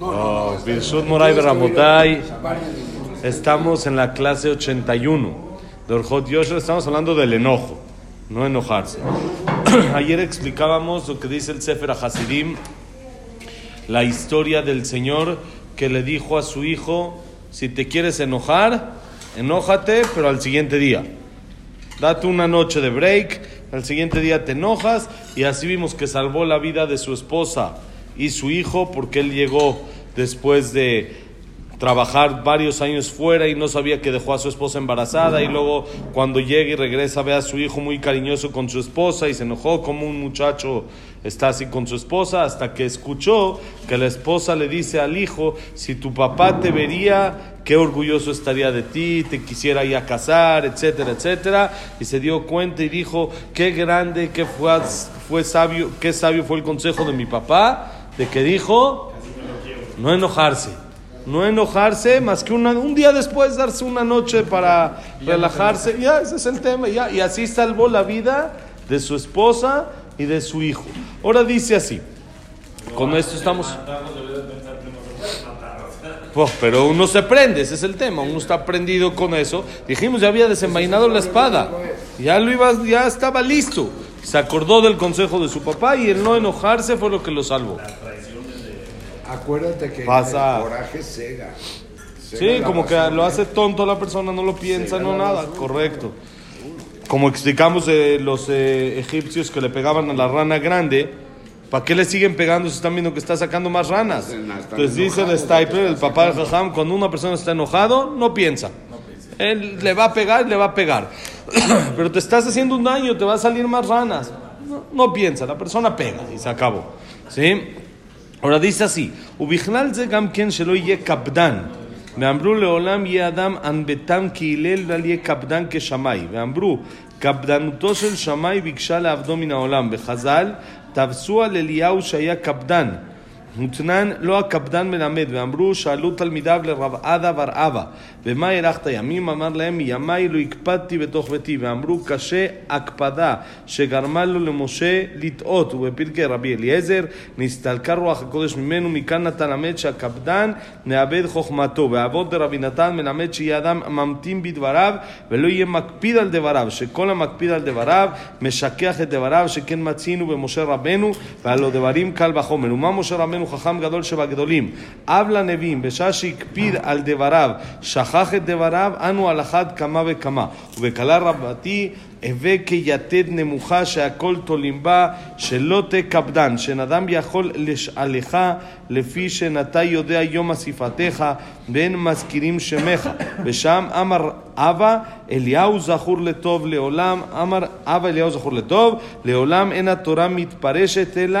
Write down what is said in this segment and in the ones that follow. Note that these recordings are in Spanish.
Oh, Birshut Moray Beramotay. Estamos en la clase 81 de Orjot Yosher. Estamos hablando del enojo, no enojarse. Ayer explicábamos lo que dice el Sefer Hasidim, la historia del Señor que le dijo a su hijo: Si te quieres enojar, enójate, pero al siguiente día. Date una noche de break, al siguiente día te enojas, y así vimos que salvó la vida de su esposa y su hijo porque él llegó después de trabajar varios años fuera y no sabía que dejó a su esposa embarazada. Y luego cuando llega y regresa ve a su hijo muy cariñoso con su esposa y se enojó como un muchacho está así con su esposa hasta que escuchó que la esposa le dice al hijo si tu papá te vería qué orgulloso estaría de ti te quisiera ya casar etcétera etcétera. Y se dio cuenta y dijo qué grande qué fue, fue sabio qué sabio fue el consejo de mi papá de que dijo no enojarse. No enojarse más que un día después darse una noche para relajarse. Ya, ese es el tema. Ya. Y así salvó la vida de su esposa y de su hijo. Ahora dice así. Con esto estamos... pero uno se prende, ese es el tema. Uno está prendido con eso. Dijimos, ya había desenvainado la espada. Ya, lo iba, ya estaba listo. Se acordó del consejo de su papá y el no enojarse fue lo que lo salvó. Acuérdate que Pasa. el coraje cega. Sí, como que lo hace tonto la persona, no lo piensa, no nada, correcto. Como explicamos de los eh, egipcios que le pegaban a la rana grande, ¿para qué le siguen pegando si están viendo que está sacando más ranas? Entonces dice el Stiper, el papá de Jajam, cuando una persona está enojado, no piensa. Él le va a pegar, le va a pegar. Pero te estás haciendo un daño, te va a salir más ranas. No, no piensa, la persona pega y se acabó. ¿Sí? ahora dice así, ובכלל זה גם כן שלא יהיה קפדן. ואמרו לעולם יהיה אדם ענבתם כהלל ואל יהיה קפדן כשמאי. ואמרו, קפדנותו של שמאי ביקשה לעבדו מן העולם. בחז"ל, תפסו על אליהו שהיה קפדן. מותנן לא הקפדן מלמד, ואמרו, שאלו תלמידיו לרב עדה בר אבא, ומה הארכת ימים? אמר להם, מימיי לא הקפדתי בתוך ביתי, ואמרו, קשה הקפדה שגרמה לו למשה לטעות, ובפרקי רבי אליעזר, נסתלקה רוח הקודש ממנו, מכאן אתה למד שהקפדן מאבד חוכמתו, ואבות דרבי נתן מלמד שיהיה אדם ממתין בדבריו, ולא יהיה מקפיד על דבריו, שכל המקפיד על דבריו, משכח את דבריו, שכן מצינו במשה רבנו, והלא דברים קל וחומר. ומה משה רבנו חכם גדול שבגדולים, אב לנביאים, בשעה שהקפיד על דבריו, שכח את דבריו, אנו על אחת כמה וכמה. ובקלה רבתי, הווה כיתד נמוכה שהכל תולים בה, שלא תקפדן, שנדם יכול לשאלך, לפי שנתה יודע יום אסיפתך, ואין מזכירים שמך. ושם אמר אבא, אליהו זכור לטוב לעולם, אמר אבא אליהו זכור לטוב, לעולם אין התורה מתפרשת אלא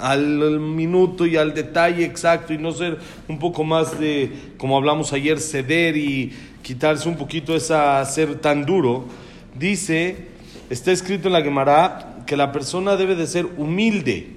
al, minuto y al detalle exacto y no ser un poco más de, como hablamos ayer, ceder y quitarse un poquito esa ser tan duro, dice, está escrito en la Gemara que la persona debe de ser humilde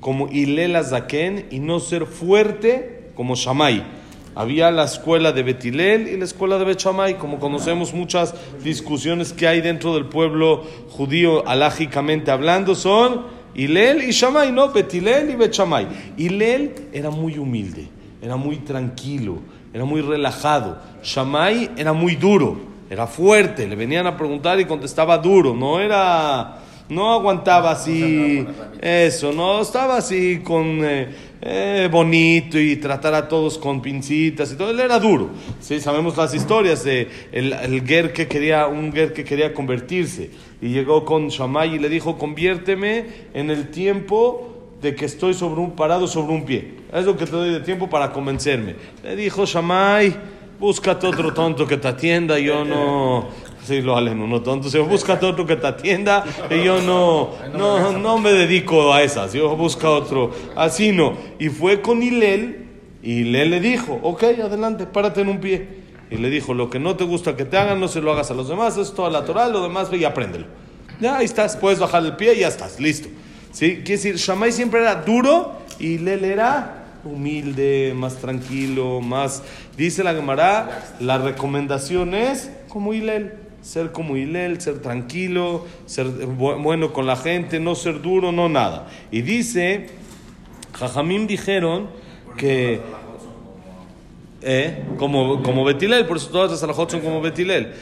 como Ilela Zaken y no ser fuerte como Shamay. Había la escuela de Betilel y la escuela de Bechamay, como conocemos muchas discusiones que hay dentro del pueblo judío, alágicamente hablando, son Hilel y Shamay, no, Betilel y Bechamay. Hilel era muy humilde, era muy tranquilo, era muy relajado. Shamay era muy duro, era fuerte, le venían a preguntar y contestaba duro, no era... No aguantaba así, eso, no estaba así con eh, eh, bonito y tratar a todos con pincitas y todo. Él era duro. Sí, sabemos las historias de el, el ger que quería, un ger que quería convertirse y llegó con Shammai y le dijo, conviérteme en el tiempo de que estoy sobre un parado sobre un pie. Es lo que te doy de tiempo para convencerme. Le dijo Shammai, búscate otro tonto que te atienda, yo no, Sí, lo aleno, no tonto. Si busca otro que te atienda, y yo no, no, no me dedico a esas. Yo busco otro. Así no. Y fue con Hilel Y le, le dijo, ok, adelante, párate en un pie. Y le dijo, lo que no te gusta que te hagan, no se lo hagas a los demás, es toda la Torah, lo demás ve y apréndelo. Ya, ahí estás, puedes bajar el pie y ya estás, listo. ¿Sí? Quiere decir, Shammai siempre era duro y Lel era humilde, más tranquilo, más... Dice la Gemara, la recomendación es como Hilel, ser como Hilel, ser tranquilo, ser bueno con la gente, no ser duro, no nada. Y dice, Jajamim dijeron que... Eh, como, como Betilel, por eso todas las alajot son como Betilel.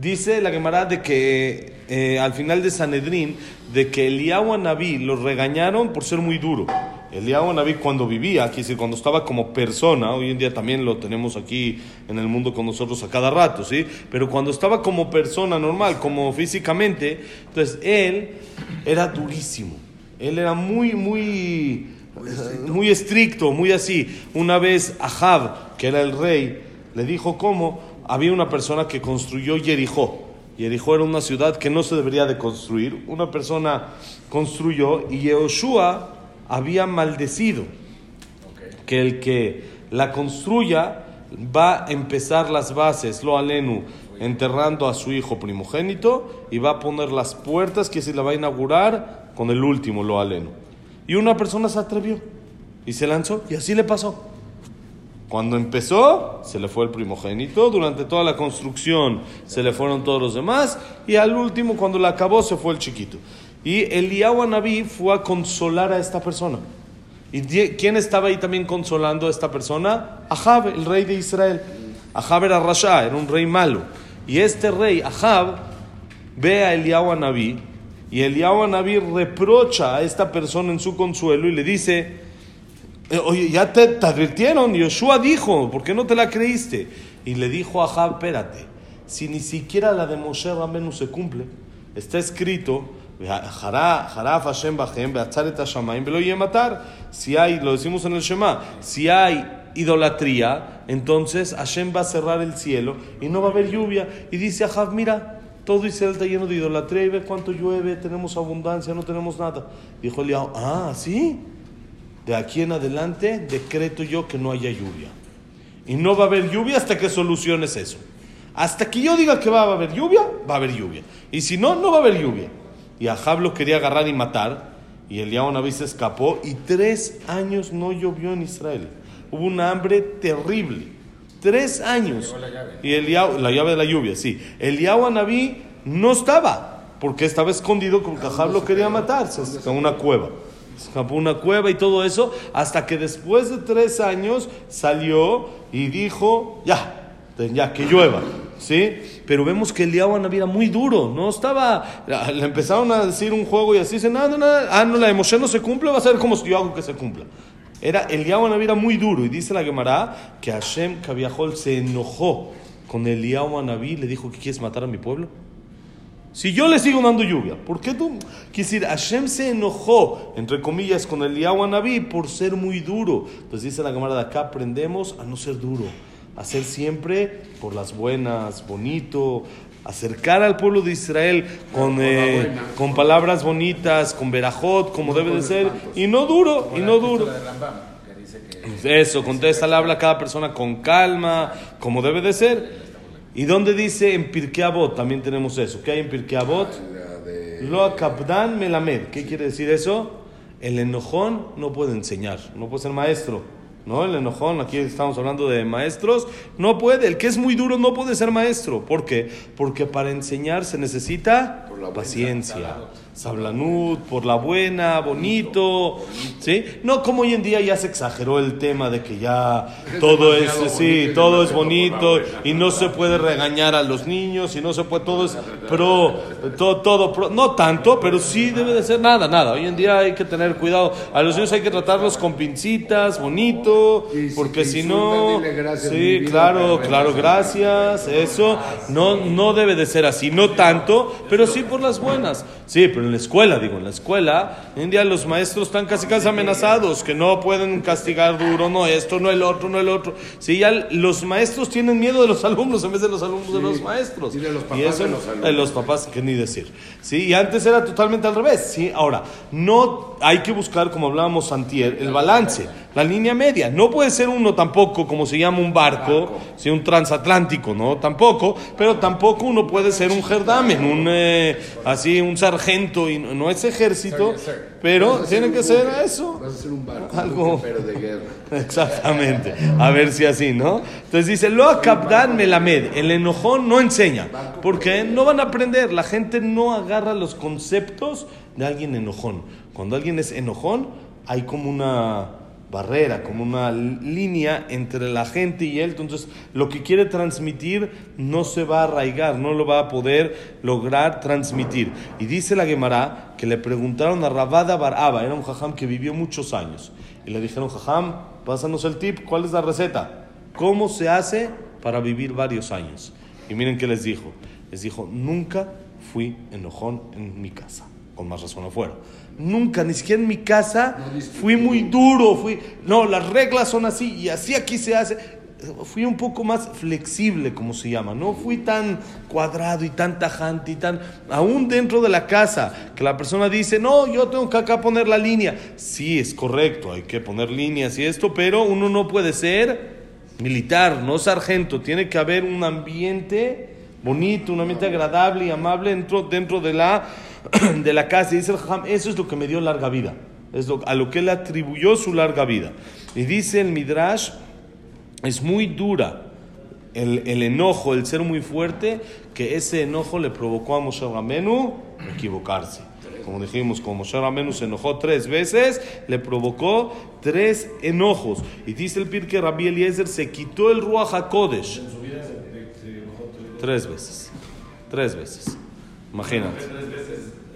Dice la Gemara de que eh, al final de Sanedrín, de que Eliyahu Naví lo regañaron por ser muy duro. Eliyahu Naví cuando vivía, aquí decir, cuando estaba como persona, hoy en día también lo tenemos aquí en el mundo con nosotros a cada rato, ¿sí? Pero cuando estaba como persona normal, como físicamente, entonces él era durísimo. Él era muy, muy, muy estricto, muy así. Una vez Ahab, que era el rey, le dijo cómo había una persona que construyó Jericó. Jericó era una ciudad que no se debería de construir. Una persona construyó y Yehoshua había maldecido que el que la construya va a empezar las bases, lo alenu, enterrando a su hijo primogénito y va a poner las puertas que se la va a inaugurar con el último, lo alenu. Y una persona se atrevió y se lanzó y así le pasó. Cuando empezó, se le fue el primogénito, durante toda la construcción se le fueron todos los demás, y al último, cuando la acabó, se fue el chiquito. Y Eliyahu Anabí fue a consolar a esta persona. ¿Y quién estaba ahí también consolando a esta persona? Ahab, el rey de Israel. Ahab era Rasha, era un rey malo. Y este rey, Ahab, ve a Eliyahu Anabí, y Eliyahu Anabí reprocha a esta persona en su consuelo y le dice, eh, oye, ya te, te advirtieron, Yoshua dijo, ¿por qué no te la creíste? Y le dijo a Ahab, espérate, si ni siquiera la de Moshe Rabenu se cumple, está escrito, si hay, lo decimos en el Shema, si hay idolatría, entonces Hashem va a cerrar el cielo y no va a haber lluvia. Y dice Ahab, mira, todo Israel está lleno de idolatría y ve cuánto llueve, tenemos abundancia, no tenemos nada. Dijo Eliyahu, ah, sí de aquí en adelante decreto yo que no haya lluvia. Y no va a haber lluvia hasta que soluciones eso. Hasta que yo diga que va a haber lluvia, va a haber lluvia. Y si no, no va a haber lluvia. Y Ahab lo quería agarrar y matar. Y Eliyahu Naví se escapó. Y tres años no llovió en Israel. Hubo una hambre terrible. Tres años. Y Eliyahu, la llave de la lluvia, sí. Eliyahu Naví no estaba. Porque estaba escondido porque Ahab lo quería matar. Se escapó una cueva escapó una cueva y todo eso, hasta que después de tres años salió y dijo, ya, ya, que llueva, ¿sí? Pero vemos que el Eliyahu era muy duro, no estaba, le empezaron a decir un juego y así, dice, nada, nada, ah, no, la emoción no se cumple, va a ser como si yo hago que se cumpla. Era, el Eliyahu era muy duro y dice la Gemara que Hashem Kaviahol se enojó con el Eliyahu Anabí le dijo que quieres matar a mi pueblo. Si yo le sigo dando lluvia, ¿por qué tú? Quiere decir, Hashem se enojó, entre comillas, con el Yahweh Naví por ser muy duro. Entonces dice la cámara de acá, aprendemos a no ser duro, a ser siempre por las buenas, bonito, acercar al pueblo de Israel con, eh, con palabras bonitas, con verajot, como debe de ser, y no duro, y no duro. Eso, contesta, le habla a cada persona con calma, como debe de ser. ¿Y dónde dice en Pirkei También tenemos eso. ¿Qué hay en Pirkei Avot? Lo Kapdan Melamed. ¿Qué quiere decir eso? El enojón no puede enseñar, no puede ser maestro. ¿No? El enojón, aquí estamos hablando de maestros, no puede. El que es muy duro no puede ser maestro. ¿Por qué? Porque para enseñar se necesita paciencia. sablanut, por la buena, bonito, ¿sí? No como hoy en día ya se exageró el tema de que ya todo es, sí, todo es bonito y no se puede regañar a los niños y no se puede, todo es pro, todo, todo pro, no tanto, pero sí debe de ser nada, nada. Hoy en día hay que tener cuidado, a los niños hay que tratarlos con pincitas, bonito, porque si no, sí, claro, claro, gracias, eso, no, no debe de ser así, no tanto, pero sí por las buenas, sí, pero en la escuela, digo, en la escuela, hoy en día los maestros están casi casi amenazados, que no pueden castigar duro, no esto, no el otro, no el otro. Sí, ya los maestros tienen miedo de los alumnos en vez de los alumnos de los maestros. Y de los papás y eso, de los alumnos. de los papás, que ni decir. Sí, y antes era totalmente al revés. Sí, ahora, no hay que buscar, como hablábamos antier, el balance. La línea media. No puede ser uno tampoco como se llama un barco, si un transatlántico, no, tampoco, pero tampoco uno puede ser un gerdamen, un eh, así un sargento y no, es ejército, pero tiene que ser eso. Vas a ser un barco, Algo. pero de guerra. Exactamente. A ver si así, ¿no? Entonces dice, lo acabdan melamed. El enojón no enseña. Porque no van a aprender. La gente no agarra los conceptos de alguien enojón. Cuando alguien es enojón, hay como una barrera, como una línea entre la gente y él. Entonces, lo que quiere transmitir no se va a arraigar, no lo va a poder lograr transmitir. Y dice la Gemara que le preguntaron a Rabada Baraba, era un jajam que vivió muchos años. Y le dijeron, jajam, pásanos el tip, ¿cuál es la receta? ¿Cómo se hace para vivir varios años? Y miren qué les dijo. Les dijo, nunca fui enojón en mi casa. Con más razón afuera. Nunca, ni siquiera en mi casa, fui muy duro. Fui, no, las reglas son así y así aquí se hace. Fui un poco más flexible, como se llama. No fui tan cuadrado y tan tajante y tan. Aún dentro de la casa, que la persona dice, no, yo tengo que acá poner la línea. Sí, es correcto, hay que poner líneas y esto, pero uno no puede ser militar, no sargento. Tiene que haber un ambiente bonito, un ambiente agradable y amable dentro, dentro de, la, de la casa. Y dice el Jajam, eso es lo que me dio larga vida. Es lo, a lo que él atribuyó su larga vida. Y dice el Midrash, es muy dura el, el enojo, el ser muy fuerte, que ese enojo le provocó a Moshe Ramenu equivocarse. Como dijimos, como Moshe Ramenu se enojó tres veces, le provocó tres enojos. Y dice el Pirke Rabbi Eliezer, se quitó el Ruach HaKodesh. Tres veces. Tres veces. Imagínate.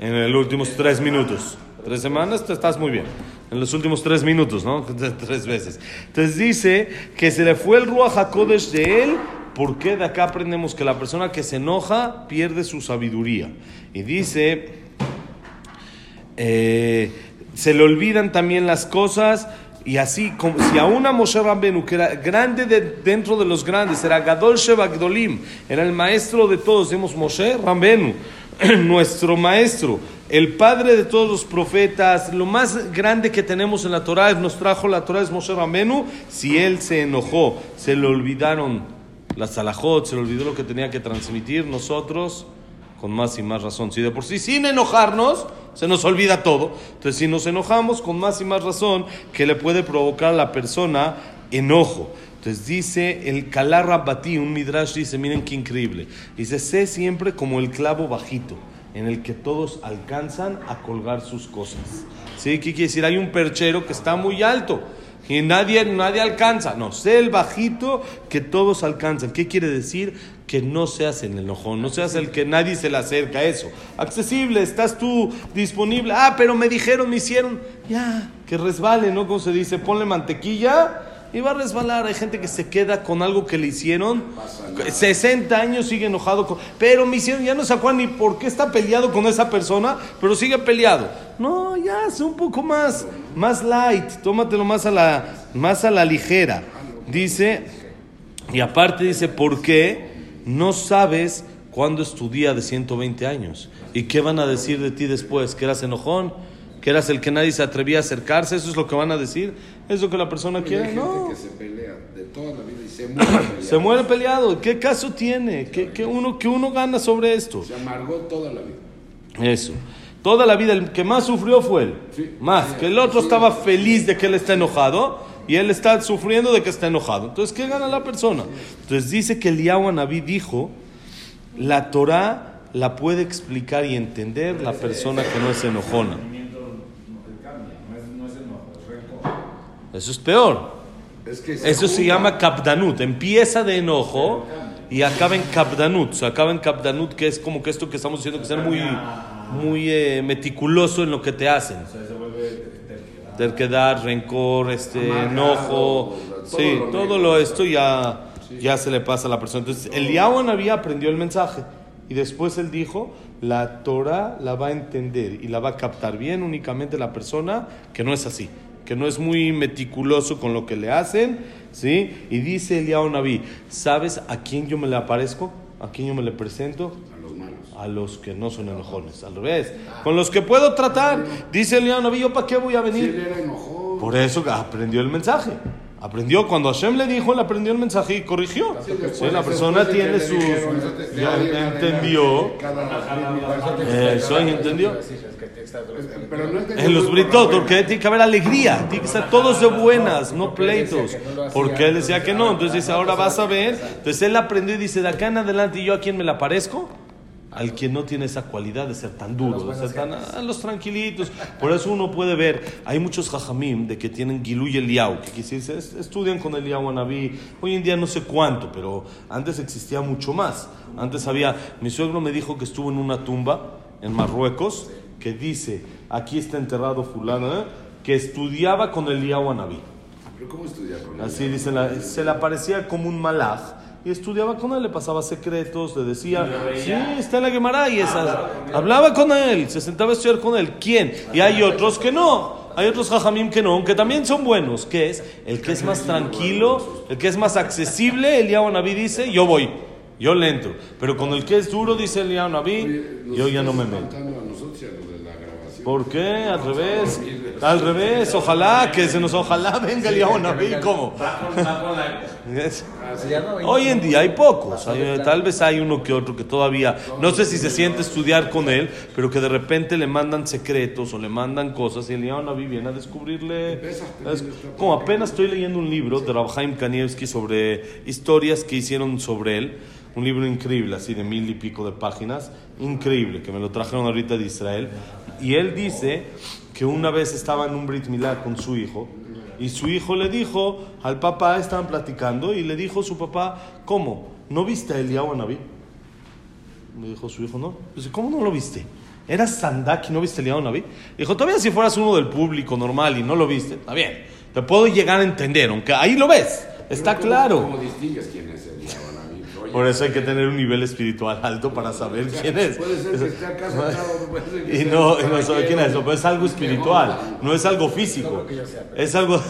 En los últimos tres minutos. Tres semanas, te estás muy bien. En los últimos tres minutos, ¿no? Tres veces. Entonces dice que se le fue el Ruach HaKodesh de él. ¿Por qué de acá aprendemos que la persona que se enoja pierde su sabiduría? Y dice, eh, se le olvidan también las cosas y así, como, si a una Moshe Rabbenu, que era grande de, dentro de los grandes, era Gadol Sheba Gdolim, era el maestro de todos, decimos Moshe Rabbenu, nuestro maestro, el padre de todos los profetas, lo más grande que tenemos en la Torah, nos trajo la Torah es Moshe Rabbenu, si él se enojó, se le olvidaron las salahot, se le olvidó lo que tenía que transmitir, nosotros con más y más razón. Si de por sí sin enojarnos se nos olvida todo, entonces si nos enojamos con más y más razón que le puede provocar a la persona enojo. Entonces dice el Kalar Batí, un midrash dice, miren qué increíble. Dice, sé siempre como el clavo bajito en el que todos alcanzan a colgar sus cosas. ¿Sí? ¿Qué quiere decir? Hay un perchero que está muy alto y nadie, nadie alcanza. No, sé el bajito que todos alcanzan. ¿Qué quiere decir? Que no seas el enojón, no seas el que nadie se le acerca eso. Accesible, estás tú disponible. Ah, pero me dijeron, me hicieron. Ya, que resbale, ¿no? Como se dice, ponle mantequilla y va a resbalar. Hay gente que se queda con algo que le hicieron. 60 años sigue enojado con. Pero me hicieron, ya no se acuerda ni por qué está peleado con esa persona, pero sigue peleado. No, ya, sé un poco más, más light. Tómatelo más a la, más a la ligera. Dice, y aparte dice, ¿por qué no sabes cuándo es tu día de 120 años? ¿Y qué van a decir de ti después? ¿Que eras enojón? ¿Que eras el que nadie se atrevía a acercarse? ¿Eso es lo que van a decir? ¿Es lo que la persona Hay quiere? gente No. que se pelea de toda la vida y se muere peleando. Se muere peleado. ¿Qué caso tiene? ¿Qué, qué uno, ¿Qué uno gana sobre esto? Se amargó toda la vida. Eso. Toda la vida, el que más sufrió fue él. Sí. Más. Que el otro estaba feliz de que él está enojado y él está sufriendo de que está enojado. Entonces, ¿qué gana la persona? Entonces dice que Eliyahu Anabí dijo, la Torah la puede explicar y entender la persona que no es enojona. Eso es peor. Es que Eso se llama kapdanut. Empieza de enojo y acaba en kapdanut. Se acaba en kapdanut, que es como que esto que estamos diciendo, que ser muy, muy eh, meticuloso en lo que te hacen. Terquedad, rencor, este, Amargado, enojo. todo Sí, lo todo lo esto ya, ya se le pasa a la persona. Entonces, el había aprendió el mensaje. Y después él dijo, la Torah la va a entender y la va a captar bien únicamente la persona que no es así, que no es muy meticuloso con lo que le hacen, ¿sí? Y dice Eliyahu Naví, ¿sabes a quién yo me le aparezco? ¿A quién yo me le presento? A los malos. A los que no son enojones, al revés. Con los que puedo tratar. Dice Eliyahu Naví, ¿yo para qué voy a Si él venir? era enojón. Por eso aprendió el mensaje. Aprendió, cuando Hashem le dijo, él aprendió el mensaje y corrigió. Sí, después- Sí, la persona tiene sus... dijeron, Ya entendió. Eso entendió. Pero no entendió En los britot, porque tiene que haber alegría, tiene que estar todos de buenas, no pleitos. Porque él decía que no, entonces dice, ahora vas a ver. Entonces él aprendió y dice, de acá en adelante, ¿y yo a quién me la parezco? Al que no tiene esa cualidad de ser tan duro, de ser tan a los tranquilitos. Por eso uno puede ver, hay muchos jajamim de que tienen Giluy Eliau, que quisiese, es- estudian con Eliau Anabí. Hoy en día no sé cuánto, pero antes existía mucho más. Antes había, mi suegro me dijo que estuvo en una tumba en Marruecos que dice, aquí está enterrado fulano, ¿eh? que estudiaba con Eliau Anabí. ¿Pero cómo estudiar con él? Así dice, la- se le aparecía como un malaj y estudiaba con él, le pasaba secretos, le decía, sí, está en la Gemara y esa, hablaba con él, se sentaba a estudiar con él. ¿Quién? Y hay otros que no. Hay otros jajamim que no, que también son buenos, que es el que es más tranquilo, el que es más accesible, Eliyahu Naví dice, yo voy, yo le entro. Pero con el que es duro, dice Oye, nos yo ya no me meto. espantando a nosotros y a los de la grabación. ¿Por qué? Al revés. Al revés. Ojalá que se nos ojalá venga el Yahweh Naví. ¿Cómo? Hoy en día hay pocos. Hay- tal vez hay uno que otro que todavía no sé si se siente estudiar con él, pero que de repente le mandan secretos o le mandan cosas y el Yahweh Naví viene a descubrirle. es- como apenas estoy leyendo un libro de Rabhaim Kanievski sobre historias que hicieron sobre él. Un libro increíble, así de mil y pico de páginas. Increíble, que me lo trajeron ahorita de Israel. Y él dice que una vez estaba en un Brit Milá con su hijo. Y su hijo le dijo al papá, estaban platicando, y le dijo su papá, ¿cómo? ¿No viste a Eliyahu Naví? Le dijo su hijo, no. Dice, ¿cómo no lo viste? ¿Eras Sandak y no viste a Eliyahu Naví? Dijo, todavía si fueras uno del público normal y no lo viste, está bien. Te puedo llegar a entender, aunque ahí lo ves, está ¿Cómo- claro. ¿Cómo distingues quién es el? Oye, Por eso hay que tener un nivel espiritual alto para saber quién es. Puede ser que esté acá sentado, puede ser que Y no, y no sabe quién es, pero es algo espiritual, no es algo físico. Es algo,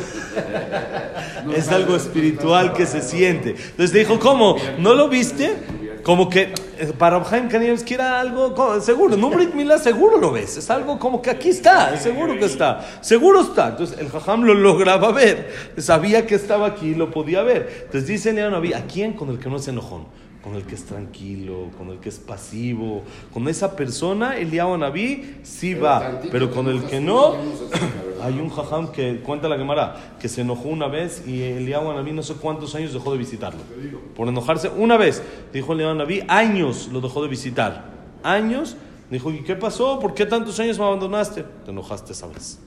es algo espiritual que se siente. Entonces dijo, ¿cómo? ¿No lo viste? Como que para Obhaim Kanievski era algo seguro. En un Brit Milá seguro lo ves. Es algo como que aquí está, seguro que está. Seguro está. Entonces el Jajam lo lograba ver. Sabía que estaba aquí, lo podía ver. Entonces dice León Naví, ¿a quién? Con el que no es enojón. Con el que es tranquilo, con el que es pasivo. Con esa persona, Eliyahu Naví sí va. Pero con el que no, hay un jajam que cuenta la Gemara que se enojó una vez y Eliyahu Naví no sé cuántos años dejó de visitarlo. Por enojarse una vez. Dijo Eliyahu Naví, años lo dejó de visitar. Años. Dijo, ¿y qué pasó? ¿Por qué tantos años me abandonaste? Te enojaste esa vez.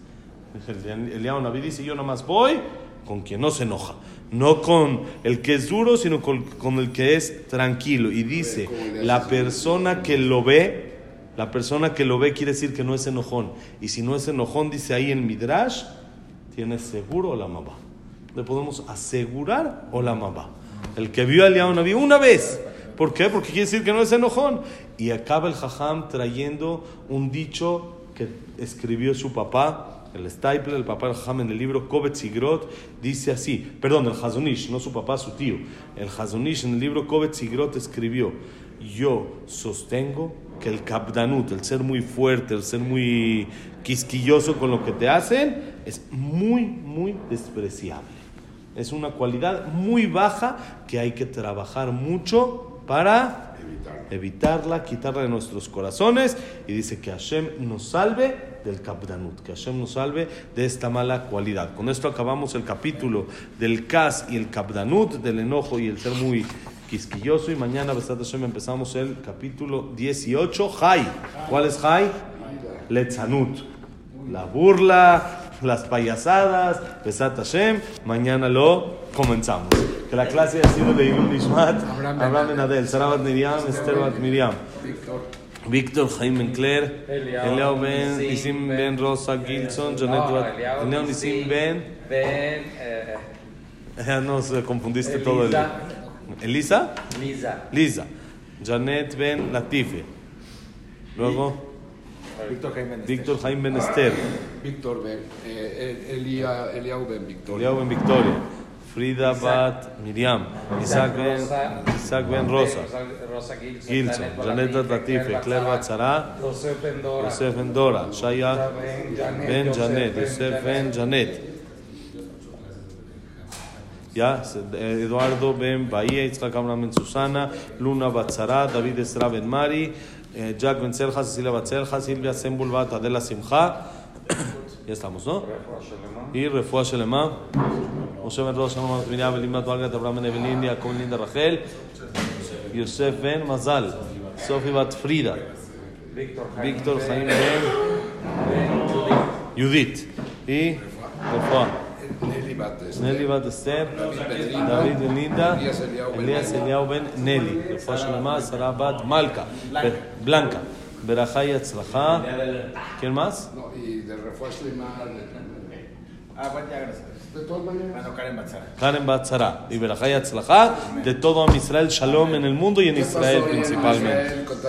Eliyahu Naví dice, yo nada más voy con quien no se enoja. No con el que es duro, sino con, con el que es tranquilo. Y dice, la persona que lo ve, la persona que lo ve quiere decir que no es enojón. Y si no es enojón, dice ahí en Midrash, tiene seguro la mamá. Le podemos asegurar o la mamá. El que vio a Naví una vez. ¿Por qué? Porque quiere decir que no es enojón. Y acaba el jajam trayendo un dicho que escribió su papá, el Stapler, el papá del jajam en el libro Kovetz Igrot, dice así, perdón, el Hazonish, no su papá, su tío. El Hazonish en el libro Kovetz Igrot escribió, yo sostengo que el kapdanut, el ser muy fuerte, el ser muy quisquilloso con lo que te hacen, es muy, muy despreciable. Es una cualidad muy baja que hay que trabajar mucho para Evitar. evitarla, quitarla de nuestros corazones. Y dice que Hashem nos salve del kapdanut, que Hashem nos salve de esta mala cualidad. Con esto acabamos el capítulo del kas y el kapdanut, del enojo y el ser muy quisquilloso. Y mañana, Besat Hashem, empezamos el capítulo 18, Jai. ¿Cuál es Jai? Letzanut. La burla, las payasadas, Besat Hashem. Mañana lo comenzamos. Que la clase ha sido de Ilum Nishmat, Abraham Abraham Ben Adel, Sarah Bat Miriam, Esther Bat Miriam, Víctor. Víctor Jaime Ben Claire, Eliao Eliao Ben, Nisim Nisim Ben- Ben Rosa Gilson, Janet No, Bat, Eliao Eliao Nisim Ben, Ben, eh, ya nos confundiste todo el Elisa. Lisa. Lisa, Janet Ben Latife, luego Víctor Jaime. Víctor Jaime Ben Esther, Víctor Ben. Eh, eh, Elia, Eliau Ben Victoria. Eliao Ben Victoria, Frida Bat Miriam, Isaac Ben, Isaac Ben Rosa, Rosa Gilson. Gilson, Janet Bat Latife, Claire Bat Sara, José Ben Dora. Yosef Ben Dora, Shaya Ben Janet. Ben Janet, Yosef Ben Janet, Ya, eh, Eduardo Ben Bahía, Itzhak Abraham Ben Susana, Luna Batzara, David Esra Ben Mari, eh, Jack Ben Selja, Cecilia Batzelja, Silvia Sembulbat, Adela Simcha. ya estamos, ¿no? Y Refuah Shelema. Moshe Ben Rosh, Shalom Miriam, Belimnat Valgat, Abraham Ben Evelyn, Jacob Ben Linda Rachel, Yosef Ben Mazal, Sofi Bat Frida, Víctor Jaime Ben Judith. Y Refuah. Nelly Bates. Nelly Bat Esther, Belinda. David Belinda, Elías Eliyahu Ben Elías Eliyahu Ben Nelly, רפואה שלמה, שרה בת מלכה, בלנקה, ברכה היא הצלחה, כן más? No, y de refuerzo y más. Ah, bueno, ya, gracias. De todas maneras. Bueno, Karen Batzara. Karen Batzara, y ברכה היא הצלחה de todo Am Israel, shalom en el mundo y en ¿Qué pasó Israel en principalmente. Israel con